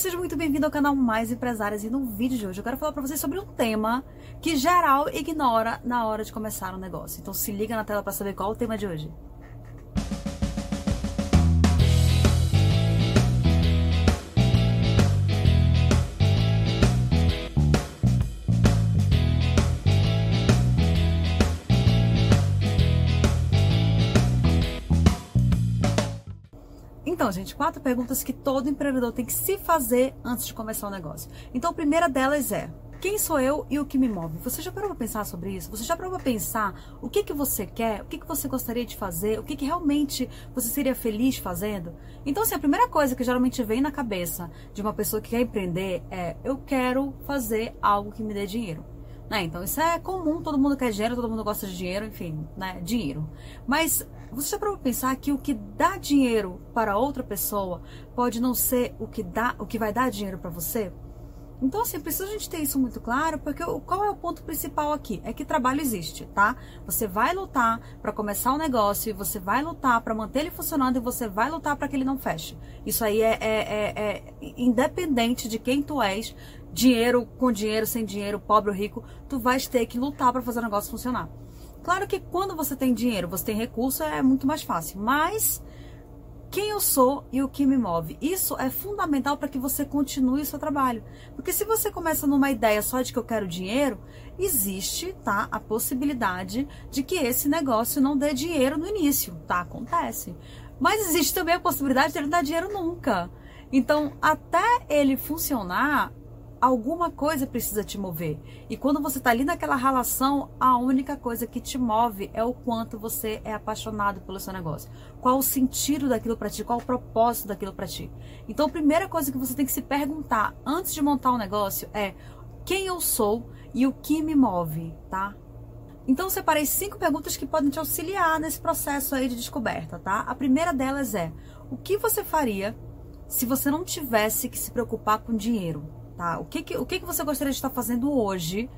Seja muito bem-vindo ao canal Mais Empresárias e no vídeo de hoje eu quero falar para vocês sobre um tema que geral ignora na hora de começar um negócio. Então se liga na tela para saber qual é o tema de hoje. Gente, quatro perguntas que todo empreendedor tem que se fazer antes de começar um negócio. Então, a primeira delas é: quem sou eu e o que me move? Você já parou para pensar sobre isso? Você já parou para pensar o que que você quer? O que que você gostaria de fazer? O que que realmente você seria feliz fazendo? Então, assim, a primeira coisa que geralmente vem na cabeça de uma pessoa que quer empreender é: eu quero fazer algo que me dê dinheiro. Né? Então, isso é comum, todo mundo quer dinheiro, todo mundo gosta de dinheiro, enfim, né? Dinheiro. Mas você já parou pensar que o que dá dinheiro para outra pessoa pode não ser o que dá, o que vai dar dinheiro para você? Então, assim, precisa a gente ter isso muito claro, porque qual é o ponto principal aqui? É que trabalho existe, tá? Você vai lutar para começar um negócio, e você vai lutar para manter ele funcionando e você vai lutar para que ele não feche. Isso aí é, é, é, é, independente de quem tu és, dinheiro com dinheiro, sem dinheiro, pobre ou rico, tu vais ter que lutar para fazer o negócio funcionar. Claro que quando você tem dinheiro, você tem recurso, é muito mais fácil. Mas quem eu sou e o que me move. Isso é fundamental para que você continue o seu trabalho. Porque se você começa numa ideia só de que eu quero dinheiro, existe, tá, a possibilidade de que esse negócio não dê dinheiro no início, tá? Acontece. Mas existe também a possibilidade de ele não dar dinheiro nunca. Então, até ele funcionar, alguma coisa precisa te mover. E quando você está ali naquela relação, a única coisa que te move é o quanto você é apaixonado pelo seu negócio. Qual o sentido daquilo para ti, qual o propósito daquilo para ti. Então, a primeira coisa que você tem que se perguntar antes de montar um negócio é quem eu sou e o que me move, tá? Então, eu separei cinco perguntas que podem te auxiliar nesse processo aí de descoberta, tá? A primeira delas é: o que você faria se você não tivesse que se preocupar com dinheiro? Tá? O que que, o que que você gostaria de estar fazendo hoje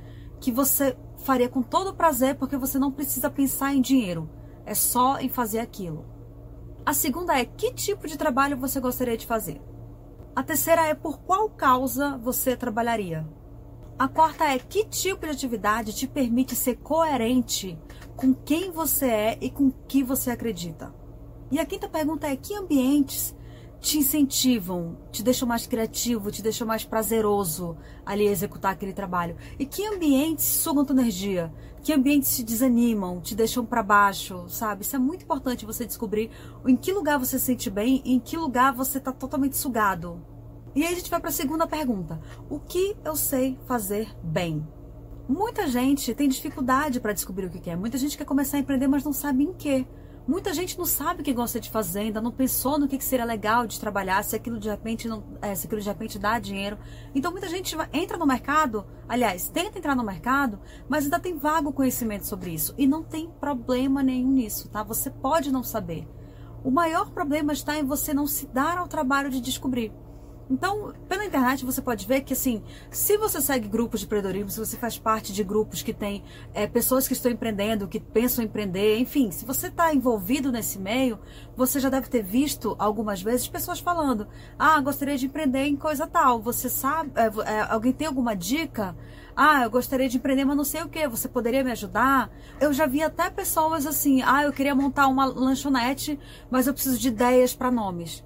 que você faria com todo prazer porque você não precisa pensar em dinheiro, é só em fazer aquilo. A segunda é que tipo de trabalho você gostaria de fazer. A terceira é por qual causa você trabalharia. A quarta é que tipo de atividade te permite ser coerente com quem você é e com que você acredita. E a quinta pergunta é que ambientes te incentivam, te deixam mais criativo, te deixam mais prazeroso ali executar aquele trabalho. E que ambientes sugam tua energia? Que ambientes te desanimam, te deixam para baixo, sabe? Isso é muito importante você descobrir em que lugar você se sente bem e em que lugar você está totalmente sugado. E aí a gente vai para a segunda pergunta: o que eu sei fazer bem? Muita gente tem dificuldade para descobrir o que quer. Muita gente quer começar a empreender, mas não sabe em quê. Muita gente não sabe o que gosta de fazer, ainda não pensou no que seria legal de trabalhar, se aquilo de repente não, é, se aquilo de repente dá dinheiro. Então muita gente entra no mercado, aliás, tenta entrar no mercado, mas ainda tem vago conhecimento sobre isso. E não tem problema nenhum nisso, tá? Você pode não saber. O maior problema está em você não se dar ao trabalho de descobrir. Então, pela internet você pode ver que, assim, se você segue grupos de empreendedorismo, se você faz parte de grupos que tem é, pessoas que estão empreendendo, que pensam em empreender, enfim, se você está envolvido nesse meio, você já deve ter visto algumas vezes pessoas falando: ah, gostaria de empreender em coisa tal. Você sabe, é, é, alguém tem alguma dica? Ah, eu gostaria de empreender, mas não sei o que. Você poderia me ajudar? Eu já vi até pessoas assim: ah, eu queria montar uma lanchonete, mas eu preciso de ideias para nomes.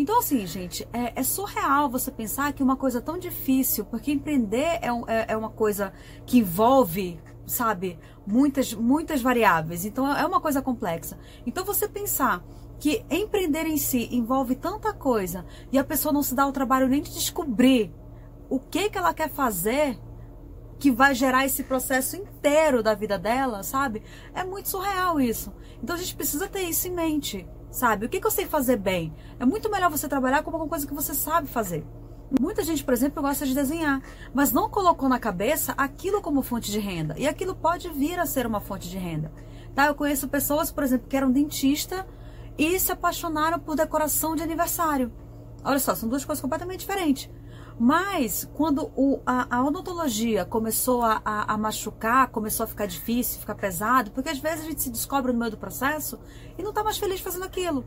Então, assim, gente, é, é, surreal você pensar que uma coisa tão difícil, porque empreender é, um, é, é uma coisa que envolve, sabe, muitas, muitas variáveis. Então, é uma coisa complexa. Então, você pensar que empreender em si envolve tanta coisa e a pessoa não se dá o trabalho nem de descobrir o que, que ela quer fazer que vai gerar esse processo inteiro da vida dela, sabe? É muito surreal isso. Então a gente precisa ter isso em mente sabe? O que, que eu sei fazer bem? É muito melhor você trabalhar com alguma coisa que você sabe fazer. Muita gente, por exemplo, gosta de desenhar, mas não colocou na cabeça aquilo como fonte de renda. E aquilo pode vir a ser uma fonte de renda. Tá? Eu conheço pessoas, por exemplo, que eram dentista e se apaixonaram por decoração de aniversário. Olha só, são duas coisas completamente diferentes. Mas quando o, a, a, odontologia começou a, a, a, machucar, começou a ficar difícil, ficar pesado, porque às vezes a gente se descobre no meio do processo e não está mais feliz fazendo aquilo.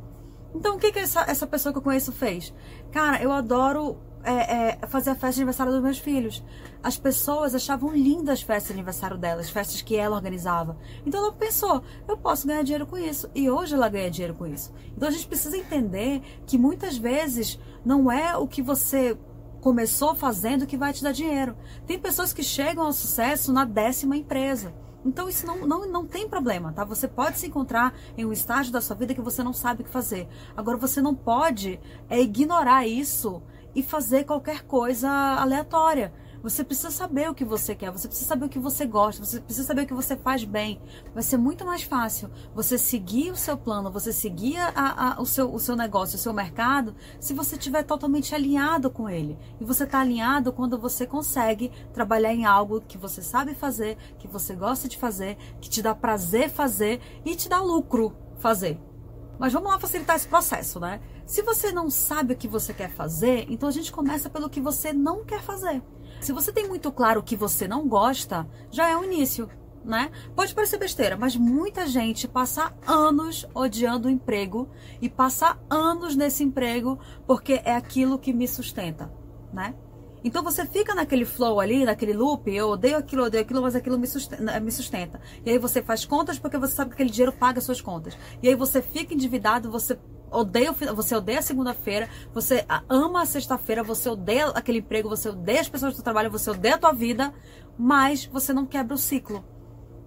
Então o que, que essa, essa pessoa que eu conheço fez? Cara, eu adoro é, é, fazer a festa de aniversário dos meus filhos. As pessoas achavam lindas as festas de aniversário delas, festas que ela organizava. Então ela pensou, eu posso ganhar dinheiro com isso. E hoje ela ganha dinheiro com isso. Então a gente precisa entender que muitas vezes não é o que você começou fazendo que vai te dar dinheiro. Tem pessoas que chegam ao sucesso na décima empresa. Então isso não, não, não tem problema, tá? Você pode se encontrar em um estágio da sua vida que você não sabe o que fazer. Agora você não pode é, ignorar isso e fazer qualquer coisa aleatória. Você precisa saber o que você quer, você precisa saber o que você gosta, você precisa saber o que você faz bem. Vai ser muito mais fácil você seguir o seu plano, você seguir a, a, o, seu, o seu negócio, o seu mercado, se você estiver totalmente alinhado com ele. E você está alinhado quando você consegue trabalhar em algo que você sabe fazer, que você gosta de fazer, que te dá prazer fazer e te dá lucro fazer. Mas vamos lá facilitar esse processo, né? Se você não sabe o que você quer fazer, então a gente começa pelo que você não quer fazer. Se você tem muito claro que você não gosta, já é o início, né? Pode parecer besteira, mas muita gente passa anos odiando o emprego e passa anos nesse emprego porque é aquilo que me sustenta, né? Então você fica naquele flow ali, naquele loop, eu odeio aquilo, odeio aquilo, mas aquilo me sustenta, me sustenta. E aí você faz contas porque você sabe que aquele dinheiro paga suas contas. E aí você fica endividado, você odeia, você odeia a segunda-feira, você ama a sexta-feira, você odeia aquele emprego, você odeia as pessoas do seu trabalho, você odeia a tua vida, mas você não quebra o ciclo.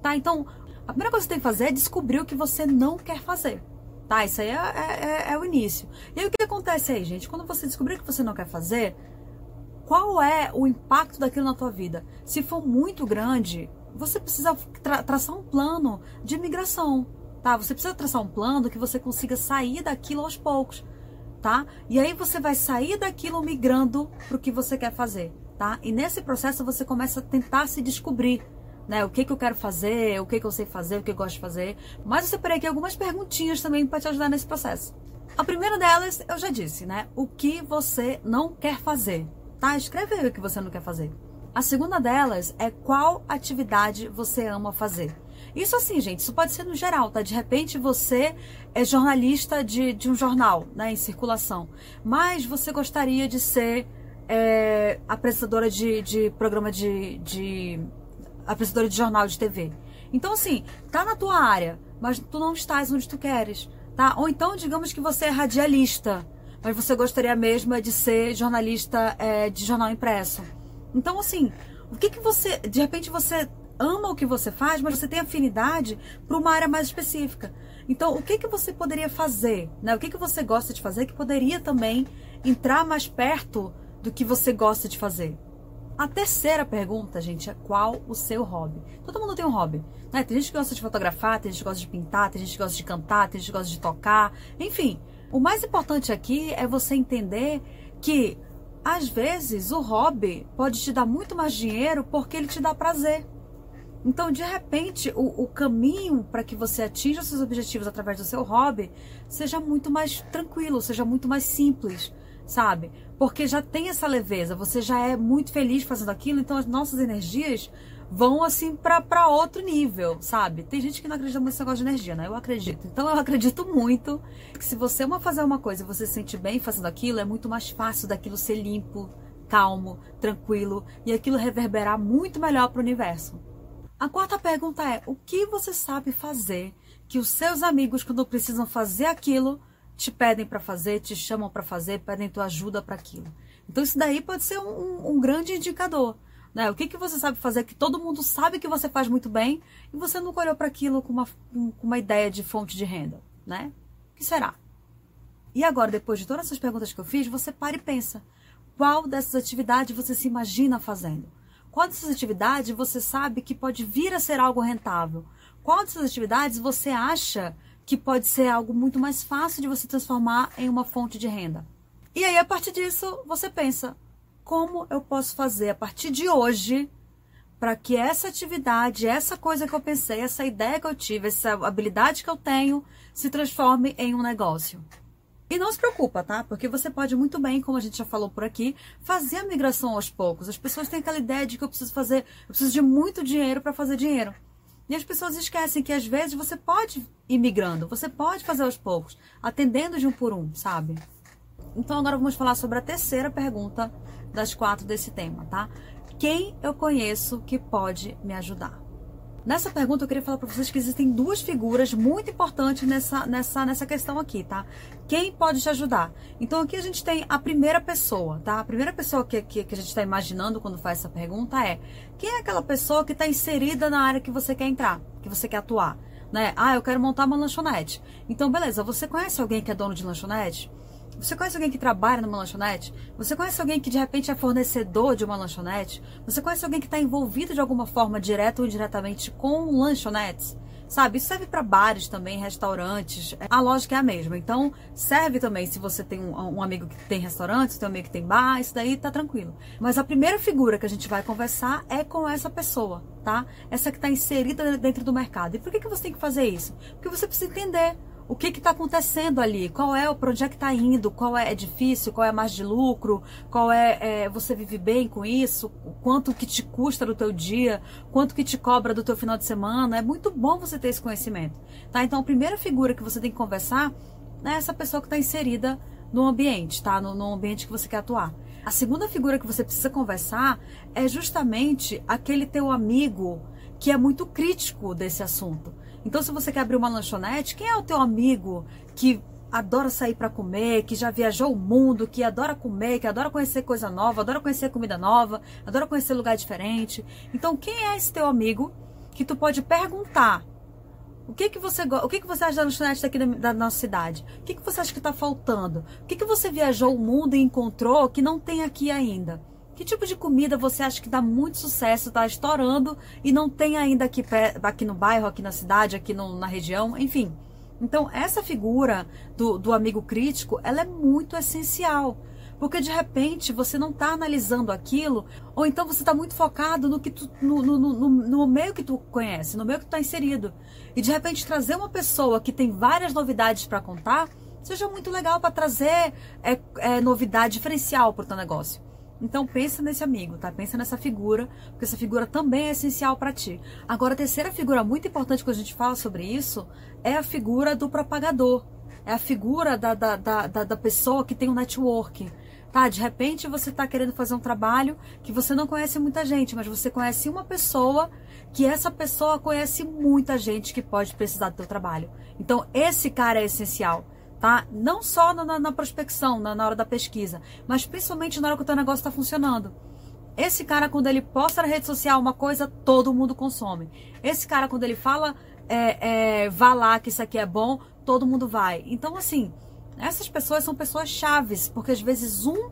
Tá? Então, a primeira coisa que você tem que fazer é descobrir o que você não quer fazer. Tá? Isso aí é, é, é, é o início. E aí o que acontece aí, gente? Quando você descobrir o que você não quer fazer, qual é o impacto daquilo na tua vida? Se for muito grande, você precisa tra traçar um plano de migração tá? Você precisa traçar um plano que você consiga sair daquilo aos poucos, tá? E aí você vai sair daquilo migrando para o que você quer fazer, tá? E nesse processo você começa a tentar se descobrir, né? O que, que eu quero fazer, o que, que eu sei fazer, o que eu gosto de fazer. Mas eu separei aqui algumas perguntinhas também para te ajudar nesse processo. A primeira delas, eu já disse, né? O que você não quer fazer, tá? Escreve aí o que você não quer fazer. A segunda delas é qual atividade você ama fazer. Isso assim, gente, isso pode ser no geral, tá? De repente você é jornalista de, de um jornal, né, em circulação, mas você gostaria de ser é, apresentadora de, de programa de, de. apresentadora de jornal de TV. Então, assim, tá na tua área, mas tu não estás onde tu queres, tá? Ou então, digamos que você é radialista, mas você gostaria mesmo de ser jornalista é, de jornal impresso. Então, assim, o que que você. De repente você ama o que você faz, mas você tem afinidade para uma área mais específica. Então, o que, que você poderia fazer? Né? O que, que você gosta de fazer que poderia também entrar mais perto do que você gosta de fazer? A terceira pergunta, gente, é qual o seu hobby? Todo mundo tem um hobby. Né? Tem gente que gosta de fotografar, tem gente que gosta de pintar, tem gente que gosta de cantar, tem gente que gosta de tocar. Enfim, o mais importante aqui é você entender que, às vezes, o hobby pode te dar muito mais dinheiro porque ele te dá prazer. Então, de repente, o, o caminho para que você atinja seus objetivos através do seu hobby seja muito mais tranquilo, seja muito mais simples, sabe? Porque já tem essa leveza, você já é muito feliz fazendo aquilo, então as nossas energias vão assim para outro nível, sabe? Tem gente que não acredita muito nesse negócio de energia, né? Eu acredito. Então eu acredito muito que se você ama fazer uma coisa e você se sente bem fazendo aquilo, é muito mais fácil daquilo ser limpo, calmo, tranquilo e aquilo reverberar muito melhor para o universo. A quarta pergunta é: o que você sabe fazer que os seus amigos, quando precisam fazer aquilo, te pedem para fazer, te chamam para fazer, pedem tua ajuda para aquilo? Então, isso daí pode ser um, um grande indicador. Né? O que, que você sabe fazer que todo mundo sabe que você faz muito bem e você nunca olhou para aquilo com uma, com uma ideia de fonte de renda? Né? O que será? E agora, depois de todas essas perguntas que eu fiz, você para e pensa: qual dessas atividades você se imagina fazendo? Qual dessas atividades você sabe que pode vir a ser algo rentável? Qual dessas atividades você acha que pode ser algo muito mais fácil de você transformar em uma fonte de renda? E aí, a partir disso, você pensa: como eu posso fazer a partir de hoje para que essa atividade, essa coisa que eu pensei, essa ideia que eu tive, essa habilidade que eu tenho, se transforme em um negócio? E não se preocupa, tá? Porque você pode muito bem, como a gente já falou por aqui, fazer a migração aos poucos. As pessoas têm aquela ideia de que eu preciso fazer, eu preciso de muito dinheiro para fazer dinheiro. E as pessoas esquecem que às vezes você pode ir migrando, você pode fazer aos poucos, atendendo de um por um, sabe? Então agora vamos falar sobre a terceira pergunta das quatro desse tema, tá? Quem eu conheço que pode me ajudar? Nessa pergunta eu queria falar para vocês que existem duas figuras muito importantes nessa, nessa, nessa questão aqui, tá? Quem pode te ajudar? Então aqui a gente tem a primeira pessoa, tá? A primeira pessoa que, que, que a gente está imaginando quando faz essa pergunta é quem é aquela pessoa que está inserida na área que você quer entrar, que você quer atuar? Né? Ah, eu quero montar uma lanchonete. Então, beleza, você conhece alguém que é dono de lanchonete? Você conhece alguém que trabalha numa lanchonete? Você conhece alguém que de repente é fornecedor de uma lanchonete? Você conhece alguém que está envolvido de alguma forma, direta ou indiretamente, com lanchonetes? Sabe, isso serve para bares também, restaurantes. A lógica é a mesma. Então, serve também se você tem um, um amigo que tem restaurante, tem um amigo que tem bar, isso daí tá tranquilo. Mas a primeira figura que a gente vai conversar é com essa pessoa, tá? Essa que está inserida dentro do mercado. E por que, que você tem que fazer isso? Porque você precisa entender o que está acontecendo ali, qual é o onde é que está indo, qual é, é difícil, qual é margem de lucro, qual é, é, você vive bem com isso, quanto que te custa do teu dia, quanto que te cobra do teu final de semana. É muito bom você ter esse conhecimento, tá? Então a primeira figura que você tem que conversar é essa pessoa que está inserida no ambiente, tá? No, no ambiente que você quer atuar. A segunda figura que você precisa conversar é justamente aquele teu amigo que é muito crítico desse assunto. Então, se você quer abrir uma lanchonete, quem é o teu amigo que adora sair para comer, que já viajou o mundo, que adora comer, que adora conhecer coisa nova, adora conhecer comida nova, adora conhecer lugar diferente. Então, quem é esse teu amigo que tu pode perguntar? O que que você o que que você acha da lanchonete daqui da, da nossa cidade? O que que você acha que está faltando? O que que você viajou o mundo e encontrou que não tem aqui ainda? Que tipo de comida você acha que dá muito sucesso, está estourando e não tem ainda aqui, aqui no bairro, aqui na cidade, aqui no, na região, enfim. Então, essa figura do, do amigo crítico, ela é muito essencial. Porque de repente você não está analisando aquilo, ou então você está muito focado no que tu, no, no, no, no, meio que tu conhece, no meio que tu está inserido. E de repente trazer uma pessoa que tem várias novidades para contar, seja muito legal para trazer é, é, novidade diferencial para o teu negócio. Então pensa nesse amigo, tá? Pensa nessa figura, porque essa figura também é essencial para ti. Agora, a terceira figura muito importante quando a gente fala sobre isso é a figura do propagador. É a figura da, da, da, da pessoa que tem um network. Tá? De repente você está querendo fazer um trabalho que você não conhece muita gente, mas você conhece uma pessoa que essa pessoa conhece muita gente que pode precisar do teu trabalho. Então, esse cara é essencial tá? Não só na, na prospecção, na, na, hora da pesquisa, mas principalmente na hora que o teu negócio está funcionando. Esse cara, quando ele posta na rede social uma coisa, todo mundo consome. Esse cara, quando ele fala, é, é, vá lá que isso aqui é bom, todo mundo vai. Então, assim, essas pessoas são pessoas chaves, porque às vezes um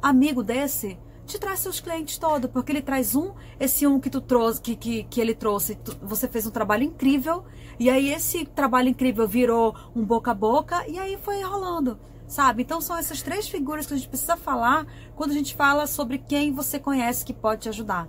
amigo desse te traz seus clientes todos, porque ele traz um, esse um que tu trouxe, que, que, que ele trouxe, tu, você fez um trabalho incrível, e aí esse trabalho incrível virou um boca a boca, e aí foi rolando, sabe? Então são essas três figuras que a gente precisa falar quando a gente fala sobre quem você conhece que pode te ajudar.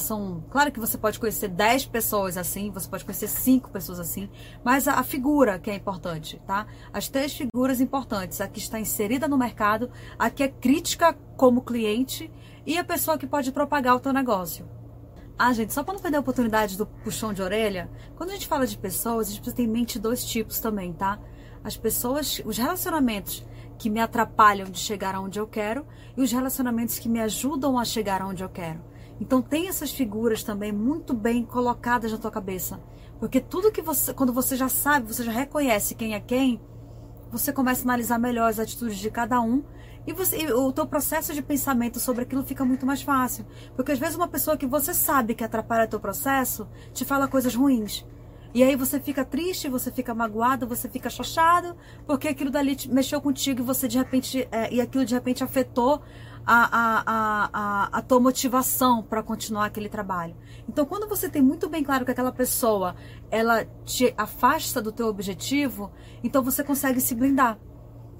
São, claro que você pode conhecer 10 pessoas assim, você pode conhecer 5 pessoas assim, mas a, a, figura que é importante, tá? As três figuras importantes, a que está inserida no mercado, a que é crítica como cliente e a pessoa que pode propagar o teu negócio. Ah, gente, só para não perder a oportunidade do puxão de orelha, quando a gente fala de pessoas, a gente precisa ter em mente dois tipos também, tá? As pessoas, os relacionamentos que me atrapalham de chegar aonde eu quero e os relacionamentos que me ajudam a chegar aonde eu quero. Então tem essas figuras também muito bem colocadas na tua cabeça. Porque tudo que você, quando você já sabe, você já reconhece quem é quem, você começa a analisar melhor as atitudes de cada um e, você, e o teu processo de pensamento sobre aquilo fica muito mais fácil. Porque às vezes uma pessoa que você sabe que atrapalha teu processo te fala coisas ruins. E aí você fica triste, você fica magoado, você fica chateado, porque aquilo dali mexeu contigo e você de repente é, e aquilo de repente afetou a, a, a, a, tua motivação para continuar aquele trabalho. Então, quando você tem muito bem claro que aquela pessoa ela te afasta do teu objetivo, então você consegue se blindar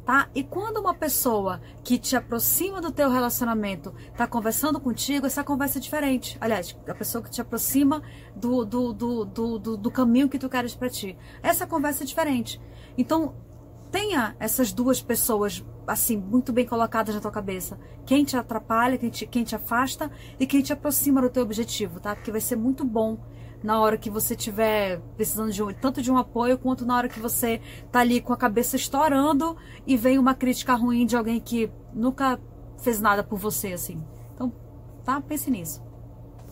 tá? E quando uma pessoa que te aproxima do teu relacionamento está conversando contigo, essa conversa é diferente. Aliás, a pessoa que te aproxima do, do, do, do, do, do caminho que tu queres para ti. Essa conversa é diferente. Então, tenha essas duas pessoas assim muito bem colocadas na tua cabeça. Quem te atrapalha, quem te, quem te afasta e quem te aproxima do teu objetivo, tá? Porque vai ser muito bom na hora que você estiver precisando de um, tanto de um apoio quanto na hora que você tá ali com a cabeça estourando e vem uma crítica ruim de alguém que nunca fez nada por você, assim. Então, tá? Pense nisso.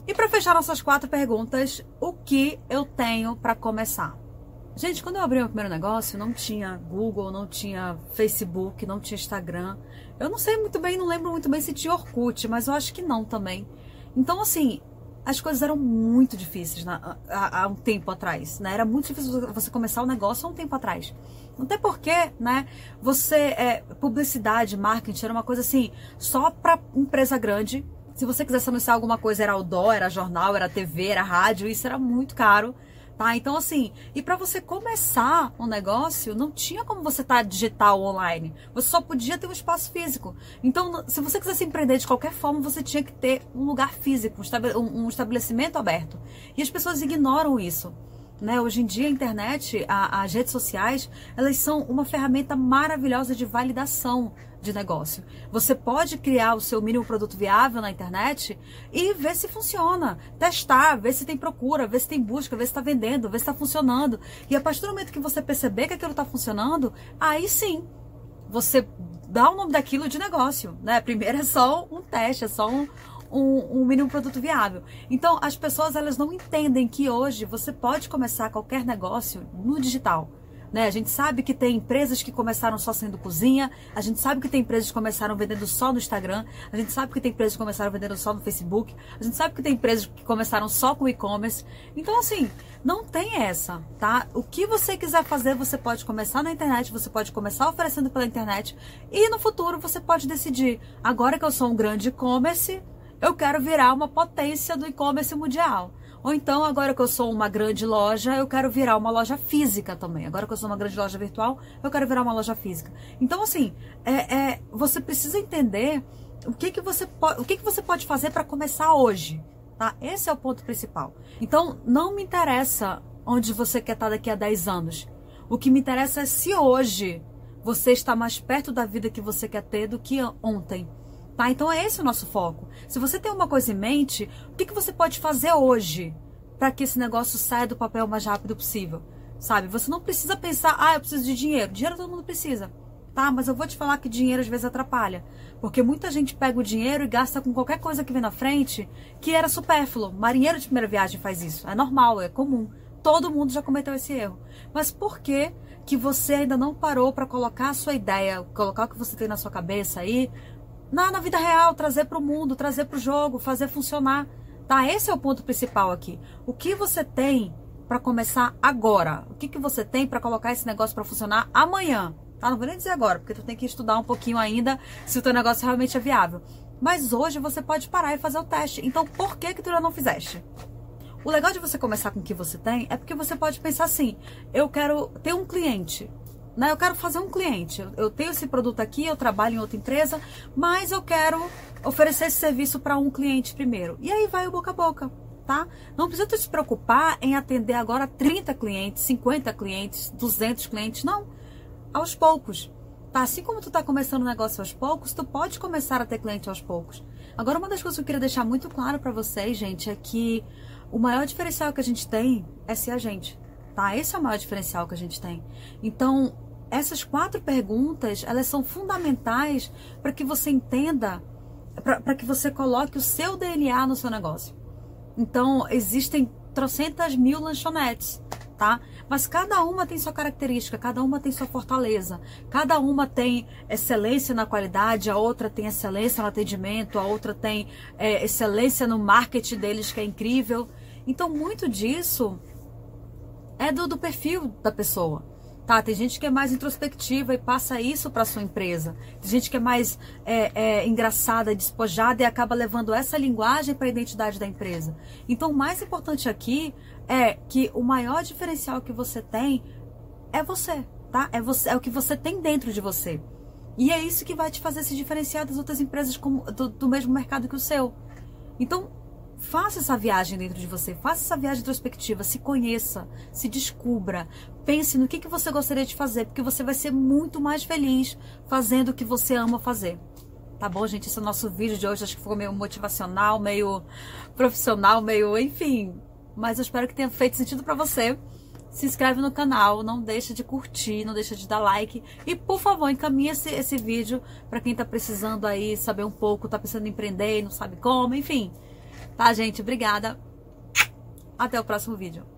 E para fechar nossas quatro perguntas, o que eu tenho para começar? Gente, quando eu abri meu primeiro negócio, não tinha Google, não tinha Facebook, não tinha Instagram. Eu não sei muito bem, não lembro muito bem se tinha Orkut, mas eu acho que não também. Então, assim, as coisas eram muito difíceis na, há, há, um tempo atrás, né? Era muito difícil você começar o um negócio há um tempo atrás. Não tem porquê, né? Você, é, publicidade, marketing, era uma coisa assim, só para empresa grande. Se você quisesse anunciar alguma coisa, era outdoor, era jornal, era TV, era rádio, isso era muito caro tá? Então, assim, e para você começar um negócio, não tinha como você estar tá digital online. Você só podia ter um espaço físico. Então, se você quisesse empreender de qualquer forma, você tinha que ter um lugar físico, um estabelecimento aberto. E as pessoas ignoram isso. Né? Hoje em dia a internet, a, as redes sociais, elas são uma ferramenta maravilhosa de validação de negócio. Você pode criar o seu mínimo produto viável na internet e ver se funciona, testar, ver se tem procura, ver se tem busca, ver se está vendendo, ver se está funcionando. E a partir do momento que você perceber que aquilo está funcionando, aí sim você dá o nome daquilo de negócio, né? Primeiro é só um teste, é só um, um, um, mínimo produto viável. Então, as pessoas elas não entendem que hoje você pode começar qualquer negócio no digital. Né? A gente sabe que tem empresas que começaram só sendo cozinha, a gente sabe que tem empresas que começaram vendendo só no Instagram, a gente sabe que tem empresas que começaram vendendo só no Facebook, a gente sabe que tem empresas que começaram só com e-commerce. Então, assim, não tem essa, tá? O que você quiser fazer, você pode começar na internet, você pode começar oferecendo pela internet e no futuro você pode decidir, agora que eu sou um grande e-commerce, eu quero virar uma potência do e-commerce mundial. Ou então, agora que eu sou uma grande loja, eu quero virar uma loja física também. Agora que eu sou uma grande loja virtual, eu quero virar uma loja física. Então, assim, é, é você precisa entender o que, que, você, pode, o que, que você pode fazer para começar hoje. Tá? Esse é o ponto principal. Então, não me interessa onde você quer estar daqui a 10 anos. O que me interessa é se hoje você está mais perto da vida que você quer ter do que ontem. Tá? Então é esse o nosso foco. Se você tem uma coisa em mente, o que, que você pode fazer hoje para que esse negócio saia do papel o mais rápido possível? Sabe? Você não precisa pensar, ah, eu preciso de dinheiro. Dinheiro todo mundo precisa. Tá? Mas eu vou te falar que dinheiro às vezes atrapalha. Porque muita gente pega o dinheiro e gasta com qualquer coisa que vem na frente que era supérfluo. Marinheiro de primeira viagem faz isso. É normal, é comum. Todo mundo já cometeu esse erro. Mas por que que você ainda não parou para colocar a sua ideia, colocar o que você tem na sua cabeça aí, na, na vida real, trazer para o mundo, trazer para o jogo, fazer funcionar. Tá? Esse é o ponto principal aqui. O que você tem para começar agora? O que, que você tem para colocar esse negócio para funcionar amanhã? Tá? Não vou nem dizer agora, porque tu tem que estudar um pouquinho ainda se o teu negócio realmente é viável. Mas hoje você pode parar e fazer o teste. Então, por que que tu ainda não fizeste? O legal de você começar com o que você tem é porque você pode pensar assim: eu quero ter um cliente. Né? Eu quero fazer um cliente. Eu tenho esse produto aqui, eu trabalho em outra empresa, mas eu quero oferecer esse serviço para um cliente primeiro. E aí vai o boca a boca, tá? Não precisa se preocupar em atender agora 30 clientes, 50 clientes, 200 clientes, não. Aos poucos. Tá? Assim como tu está começando o negócio aos poucos, tu pode começar a ter cliente aos poucos. Agora, uma das coisas que eu queria deixar muito claro para vocês, gente, é que o maior diferencial que a gente tem é ser a gente. Tá? Esse é o maior diferencial que a gente tem. Então, essas quatro perguntas, elas são fundamentais para que você entenda, para que você coloque o seu DNA no seu negócio. Então, existem trocentas mil lanchonetes, tá? Mas cada uma tem sua característica, cada uma tem sua fortaleza, cada uma tem excelência na qualidade, a outra tem excelência no atendimento, a outra tem é, excelência no marketing deles, que é incrível. Então, muito disso é do, do perfil da pessoa. Tá, tem gente que é mais introspectiva e passa isso para sua empresa. Tem gente que é mais é, é, engraçada, despojada e acaba levando essa linguagem para a identidade da empresa. Então, o mais importante aqui é que o maior diferencial que você tem é você, tá? É, você, é o que você tem dentro de você. E é isso que vai te fazer se diferenciar das outras empresas como, do, do mesmo mercado que o seu. Então, Faça essa viagem dentro de você, faça essa viagem introspectiva, se conheça, se descubra, pense no que, que você gostaria de fazer, porque você vai ser muito mais feliz fazendo o que você ama fazer. Tá bom, gente? Esse é o nosso vídeo de hoje. Acho que ficou meio motivacional, meio profissional, meio, enfim, mas eu espero que tenha feito sentido para você. Se inscreve no canal, não deixa de curtir, não deixa de dar like. E, por favor, encaminhe esse, esse vídeo para quem tá precisando aí saber um pouco, tá precisando empreender e não sabe como, enfim. Tá, gente? Obrigada. Até o próximo vídeo.